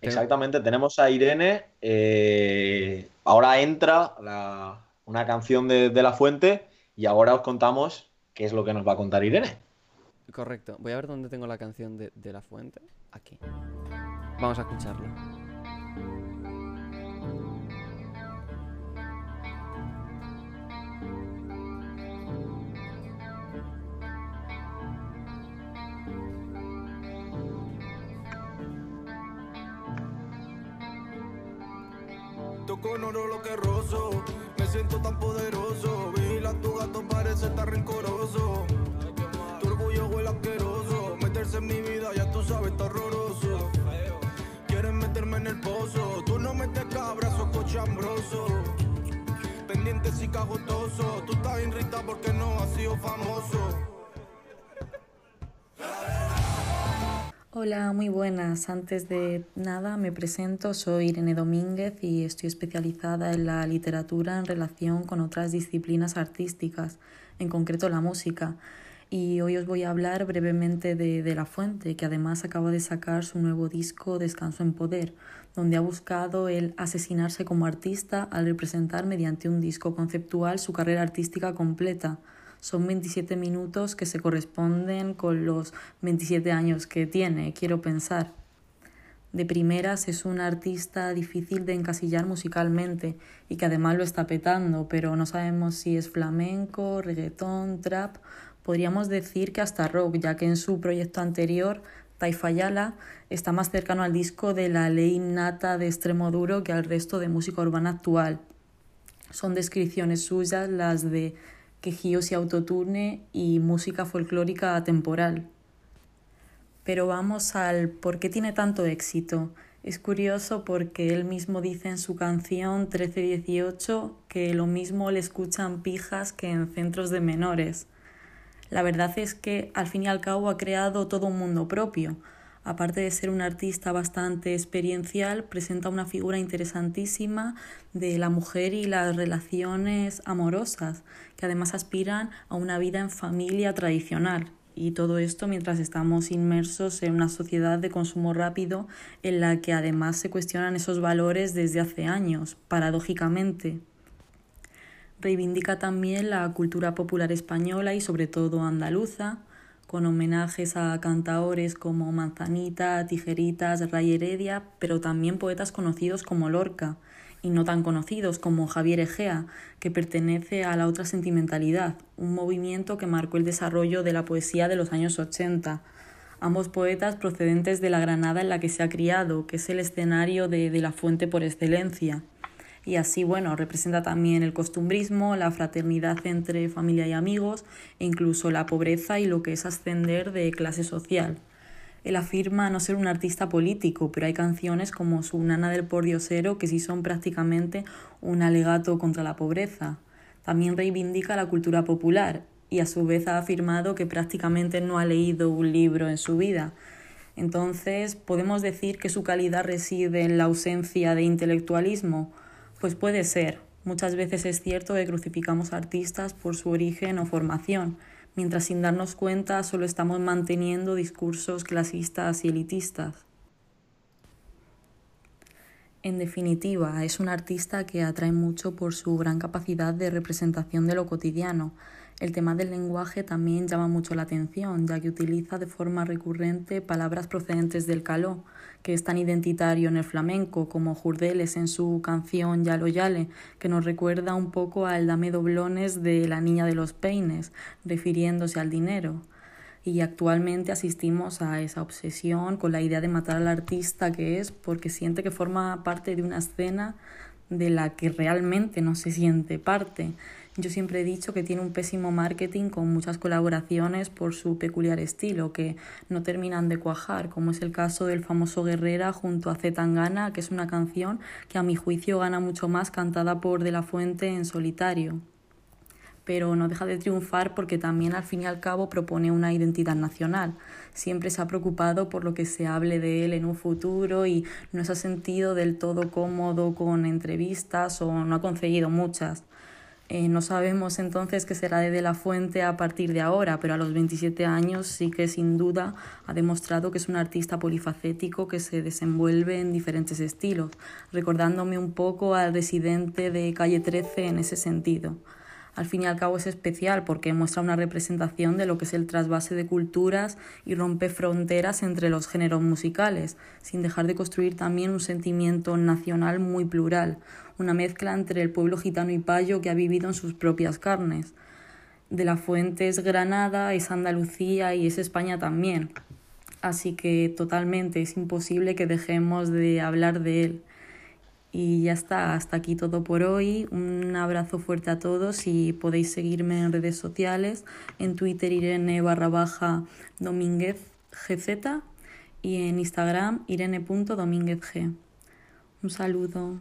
Exactamente, tenemos a Irene. eh, ahora entra la- una canción de, de La Fuente y ahora os contamos qué es lo que nos va a contar Irene. Correcto. Voy a ver dónde tengo la canción de, de La Fuente. Aquí. Vamos a escucharla. Toco en oro lo que rozo, me siento tan poderoso. Vigila tu gato, parece estar rencoroso. Tu orgullo huele asqueroso, meterse en mi vida ya tú sabes, está horroroso. Quieren meterme en el pozo, tú no metes cabra, sos cochambroso. Pendiente y cagotoso, tú estás irrita porque no has sido famoso. Hola, muy buenas. Antes de nada me presento, soy Irene Domínguez y estoy especializada en la literatura en relación con otras disciplinas artísticas, en concreto la música. Y hoy os voy a hablar brevemente de, de La Fuente, que además acaba de sacar su nuevo disco Descanso en Poder, donde ha buscado el asesinarse como artista al representar mediante un disco conceptual su carrera artística completa. Son 27 minutos que se corresponden con los 27 años que tiene, quiero pensar. De primeras es un artista difícil de encasillar musicalmente y que además lo está petando, pero no sabemos si es flamenco, reggaetón, trap. Podríamos decir que hasta rock, ya que en su proyecto anterior, Taifayala, está más cercano al disco de la ley innata de extremo duro que al resto de música urbana actual. Son descripciones suyas las de quejíos y autotune y música folclórica atemporal. Pero vamos al por qué tiene tanto éxito. Es curioso porque él mismo dice en su canción 1318 que lo mismo le escuchan pijas que en centros de menores. La verdad es que al fin y al cabo ha creado todo un mundo propio. Aparte de ser un artista bastante experiencial, presenta una figura interesantísima de la mujer y las relaciones amorosas, que además aspiran a una vida en familia tradicional. Y todo esto mientras estamos inmersos en una sociedad de consumo rápido en la que además se cuestionan esos valores desde hace años, paradójicamente. Reivindica también la cultura popular española y sobre todo andaluza, con homenajes a cantaores como Manzanita, Tijeritas, Ray Heredia, pero también poetas conocidos como Lorca y no tan conocidos como Javier Egea, que pertenece a la otra sentimentalidad, un movimiento que marcó el desarrollo de la poesía de los años 80. Ambos poetas procedentes de la Granada en la que se ha criado, que es el escenario de, de la fuente por excelencia y así, bueno, representa también el costumbrismo, la fraternidad entre familia y amigos e incluso la pobreza y lo que es ascender de clase social. Él afirma no ser un artista político, pero hay canciones como su Nana del Pordiosero que sí son prácticamente un alegato contra la pobreza. También reivindica la cultura popular y a su vez ha afirmado que prácticamente no ha leído un libro en su vida. Entonces, ¿podemos decir que su calidad reside en la ausencia de intelectualismo? Pues puede ser. Muchas veces es cierto que crucificamos a artistas por su origen o formación, mientras sin darnos cuenta solo estamos manteniendo discursos clasistas y elitistas. En definitiva, es un artista que atrae mucho por su gran capacidad de representación de lo cotidiano. El tema del lenguaje también llama mucho la atención, ya que utiliza de forma recurrente palabras procedentes del caló, que es tan identitario en el flamenco, como Jurdeles en su canción Yalo Yale, que nos recuerda un poco al dame doblones de la niña de los peines, refiriéndose al dinero. Y actualmente asistimos a esa obsesión con la idea de matar al artista que es porque siente que forma parte de una escena de la que realmente no se siente parte. Yo siempre he dicho que tiene un pésimo marketing con muchas colaboraciones por su peculiar estilo, que no terminan de cuajar, como es el caso del famoso Guerrera junto a Zetangana, que es una canción que a mi juicio gana mucho más cantada por De la Fuente en solitario pero no deja de triunfar porque también al fin y al cabo propone una identidad nacional. Siempre se ha preocupado por lo que se hable de él en un futuro y no se ha sentido del todo cómodo con entrevistas o no ha conseguido muchas. Eh, no sabemos entonces qué será de De La Fuente a partir de ahora, pero a los 27 años sí que sin duda ha demostrado que es un artista polifacético que se desenvuelve en diferentes estilos, recordándome un poco al residente de Calle 13 en ese sentido. Al fin y al cabo es especial porque muestra una representación de lo que es el trasvase de culturas y rompe fronteras entre los géneros musicales, sin dejar de construir también un sentimiento nacional muy plural, una mezcla entre el pueblo gitano y payo que ha vivido en sus propias carnes. De la Fuente es Granada, es Andalucía y es España también. Así que totalmente es imposible que dejemos de hablar de él. Y ya está, hasta aquí todo por hoy. Un abrazo fuerte a todos y podéis seguirme en redes sociales, en Twitter Irene barra baja Domínguez GZ y en Instagram irene.domínguezg. Un saludo.